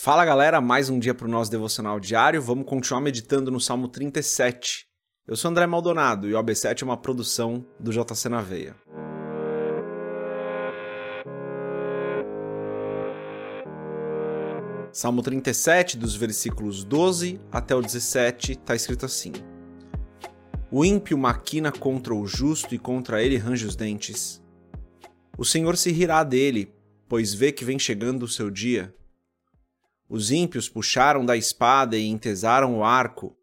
Fala galera, mais um dia para o nosso devocional diário. Vamos continuar meditando no Salmo 37. Eu sou André Maldonado e o AB7 é uma produção do JC na Veia. Salmo 37, dos versículos 12 até o 17, está escrito assim: O ímpio maquina contra o justo e contra ele range os dentes. O Senhor se rirá dele, pois vê que vem chegando o seu dia. Os ímpios puxaram da espada e entesaram o arco,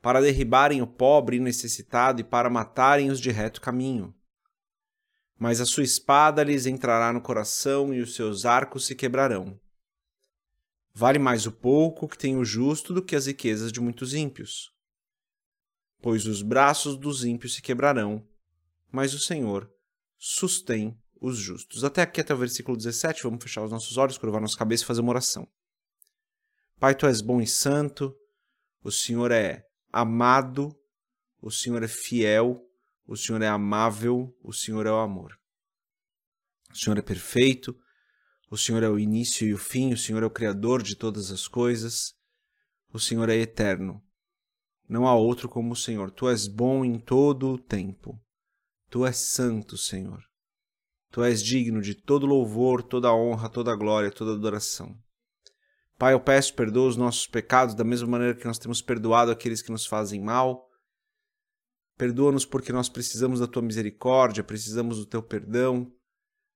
para derribarem o pobre e necessitado e para matarem os de reto caminho. Mas a sua espada lhes entrará no coração e os seus arcos se quebrarão. Vale mais o pouco que tem o justo do que as riquezas de muitos ímpios. Pois os braços dos ímpios se quebrarão, mas o Senhor sustém os justos. Até aqui, até o versículo 17, vamos fechar os nossos olhos, curvar nossa cabeça e fazer uma oração. Pai, tu és bom e santo, o Senhor é amado, o Senhor é fiel, o Senhor é amável, o Senhor é o amor. O Senhor é perfeito, o Senhor é o início e o fim, o Senhor é o Criador de todas as coisas, o Senhor é eterno. Não há outro como o Senhor. Tu és bom em todo o tempo. Tu és santo, Senhor. Tu és digno de todo louvor, toda honra, toda glória, toda adoração. Pai, eu peço, perdoa os nossos pecados da mesma maneira que nós temos perdoado aqueles que nos fazem mal. Perdoa-nos porque nós precisamos da tua misericórdia, precisamos do teu perdão,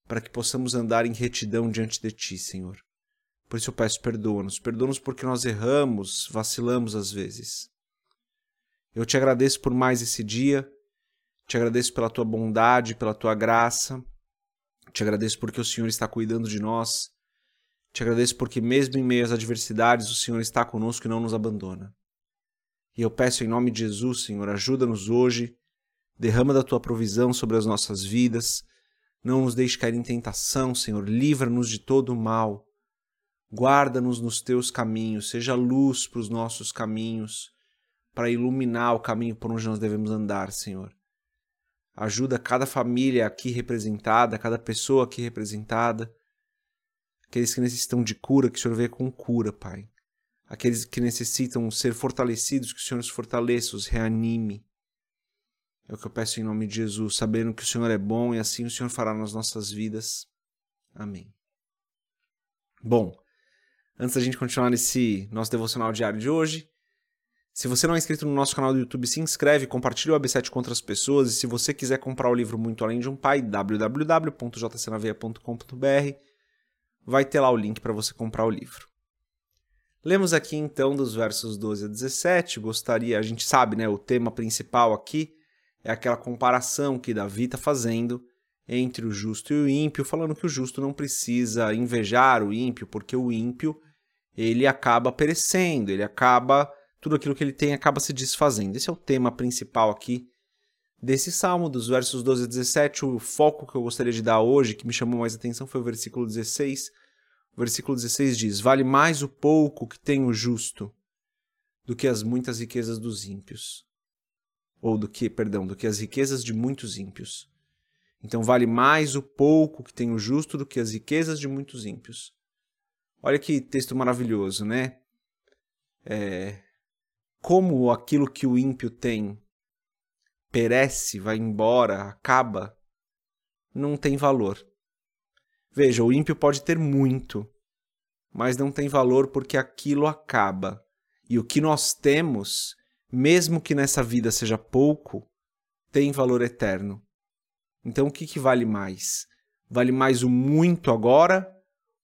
para que possamos andar em retidão diante de ti, Senhor. Por isso eu peço, perdoa-nos. Perdoa-nos porque nós erramos, vacilamos às vezes. Eu te agradeço por mais esse dia, te agradeço pela tua bondade, pela tua graça, te agradeço porque o Senhor está cuidando de nós te agradeço porque, mesmo em meio às adversidades, o Senhor está conosco e não nos abandona. E eu peço em nome de Jesus, Senhor, ajuda-nos hoje, derrama da tua provisão sobre as nossas vidas, não nos deixe cair em tentação, Senhor, livra-nos de todo o mal, guarda-nos nos teus caminhos, seja luz para os nossos caminhos, para iluminar o caminho por onde nós devemos andar, Senhor. Ajuda cada família aqui representada, cada pessoa aqui representada, aqueles que necessitam de cura, que o Senhor venha com cura, Pai. Aqueles que necessitam ser fortalecidos, que o Senhor os fortaleça, os reanime. É o que eu peço em nome de Jesus, sabendo que o Senhor é bom e assim o Senhor fará nas nossas vidas. Amém. Bom, antes da gente continuar nesse nosso devocional diário de hoje, se você não é inscrito no nosso canal do YouTube, se inscreve, compartilha o AB7 com outras pessoas e se você quiser comprar o livro Muito Além de um Pai, www.jcnaveia.com.br vai ter lá o link para você comprar o livro. Lemos aqui então dos versos 12 a 17, gostaria, a gente sabe, né, o tema principal aqui é aquela comparação que Davi está fazendo entre o justo e o ímpio, falando que o justo não precisa invejar o ímpio, porque o ímpio ele acaba perecendo, ele acaba tudo aquilo que ele tem acaba se desfazendo. Esse é o tema principal aqui desse salmo, dos versos 12 a 17. O foco que eu gostaria de dar hoje, que me chamou mais atenção, foi o versículo 16. O versículo 16 diz: Vale mais o pouco que tem o justo do que as muitas riquezas dos ímpios. Ou do que, perdão, do que as riquezas de muitos ímpios. Então vale mais o pouco que tem o justo do que as riquezas de muitos ímpios. Olha que texto maravilhoso, né? É, como aquilo que o ímpio tem perece, vai embora, acaba, não tem valor. Veja, o ímpio pode ter muito, mas não tem valor porque aquilo acaba. E o que nós temos, mesmo que nessa vida seja pouco, tem valor eterno. Então o que, que vale mais? Vale mais o muito agora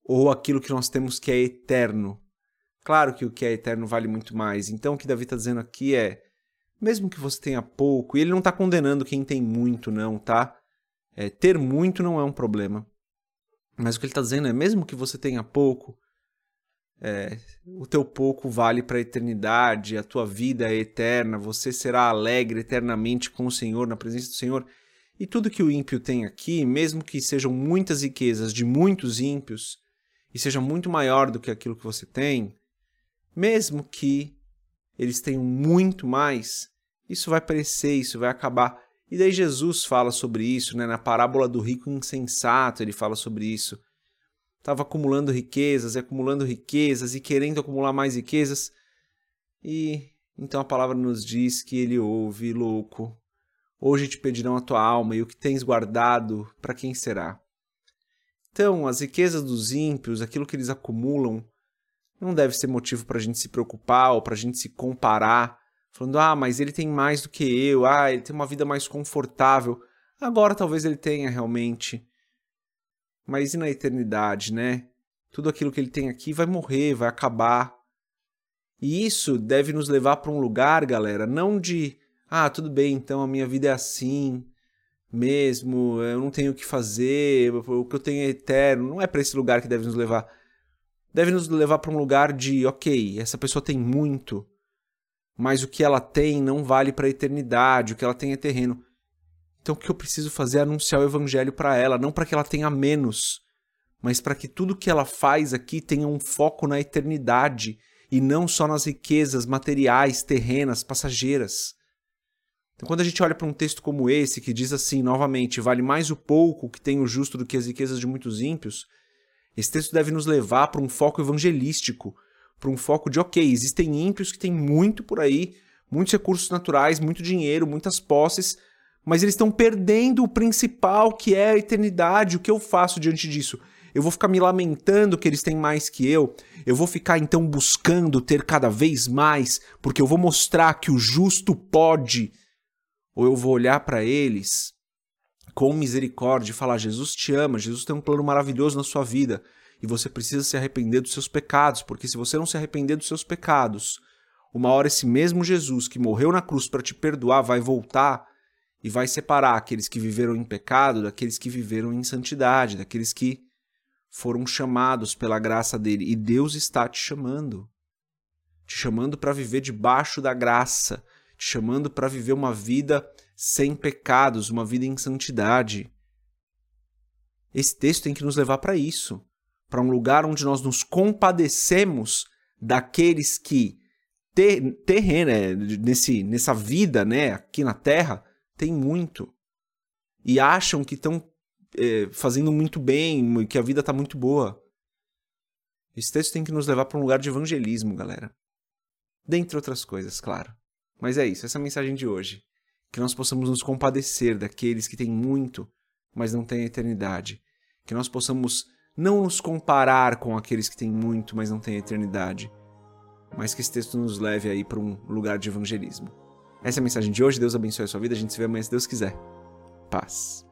ou aquilo que nós temos que é eterno? Claro que o que é eterno vale muito mais. Então o que Davi está dizendo aqui é: mesmo que você tenha pouco, e ele não está condenando quem tem muito, não, tá? É, ter muito não é um problema. Mas o que ele está dizendo é, mesmo que você tenha pouco, é, o teu pouco vale para a eternidade, a tua vida é eterna, você será alegre eternamente com o Senhor, na presença do Senhor. E tudo que o ímpio tem aqui, mesmo que sejam muitas riquezas de muitos ímpios, e seja muito maior do que aquilo que você tem, mesmo que eles tenham muito mais, isso vai perecer, isso vai acabar. E daí Jesus fala sobre isso, né? na parábola do rico insensato, ele fala sobre isso. estava acumulando riquezas e acumulando riquezas e querendo acumular mais riquezas. E então a palavra nos diz que ele ouve, louco. Hoje te pedirão a tua alma e o que tens guardado, para quem será? Então, as riquezas dos ímpios, aquilo que eles acumulam, não deve ser motivo para a gente se preocupar ou para a gente se comparar, falando, ah, mas ele tem mais do que eu, ah, ele tem uma vida mais confortável. Agora talvez ele tenha realmente. Mas e na eternidade, né? Tudo aquilo que ele tem aqui vai morrer, vai acabar. E isso deve nos levar para um lugar, galera, não de, ah, tudo bem, então a minha vida é assim mesmo, eu não tenho o que fazer, o que eu tenho é eterno. Não é para esse lugar que deve nos levar. Deve nos levar para um lugar de, ok, essa pessoa tem muito, mas o que ela tem não vale para a eternidade, o que ela tem é terreno. Então o que eu preciso fazer é anunciar o evangelho para ela, não para que ela tenha menos, mas para que tudo que ela faz aqui tenha um foco na eternidade e não só nas riquezas materiais, terrenas, passageiras. Então, quando a gente olha para um texto como esse, que diz assim, novamente, vale mais o pouco que tem o justo do que as riquezas de muitos ímpios, esse texto deve nos levar para um foco evangelístico, para um foco de, ok, existem ímpios que têm muito por aí, muitos recursos naturais, muito dinheiro, muitas posses, mas eles estão perdendo o principal, que é a eternidade. O que eu faço diante disso? Eu vou ficar me lamentando que eles têm mais que eu. Eu vou ficar então buscando ter cada vez mais, porque eu vou mostrar que o justo pode. Ou eu vou olhar para eles com misericórdia e falar: Jesus te ama, Jesus tem um plano maravilhoso na sua vida e você precisa se arrepender dos seus pecados, porque se você não se arrepender dos seus pecados, uma hora esse mesmo Jesus que morreu na cruz para te perdoar vai voltar e vai separar aqueles que viveram em pecado daqueles que viveram em santidade, daqueles que foram chamados pela graça dele. E Deus está te chamando. Te chamando para viver debaixo da graça, te chamando para viver uma vida sem pecados, uma vida em santidade. Esse texto tem que nos levar para isso, para um lugar onde nós nos compadecemos daqueles que ter, terreno, né, nesse, nessa vida, né, aqui na Terra, tem muito. E acham que estão é, fazendo muito bem, que a vida está muito boa. Esse texto tem que nos levar para um lugar de evangelismo, galera. Dentre outras coisas, claro. Mas é isso, essa é a mensagem de hoje. Que nós possamos nos compadecer daqueles que têm muito, mas não têm eternidade. Que nós possamos não nos comparar com aqueles que têm muito, mas não têm eternidade. Mas que esse texto nos leve aí para um lugar de evangelismo. Essa é a mensagem de hoje. Deus abençoe a sua vida. A gente se vê amanhã se Deus quiser. Paz.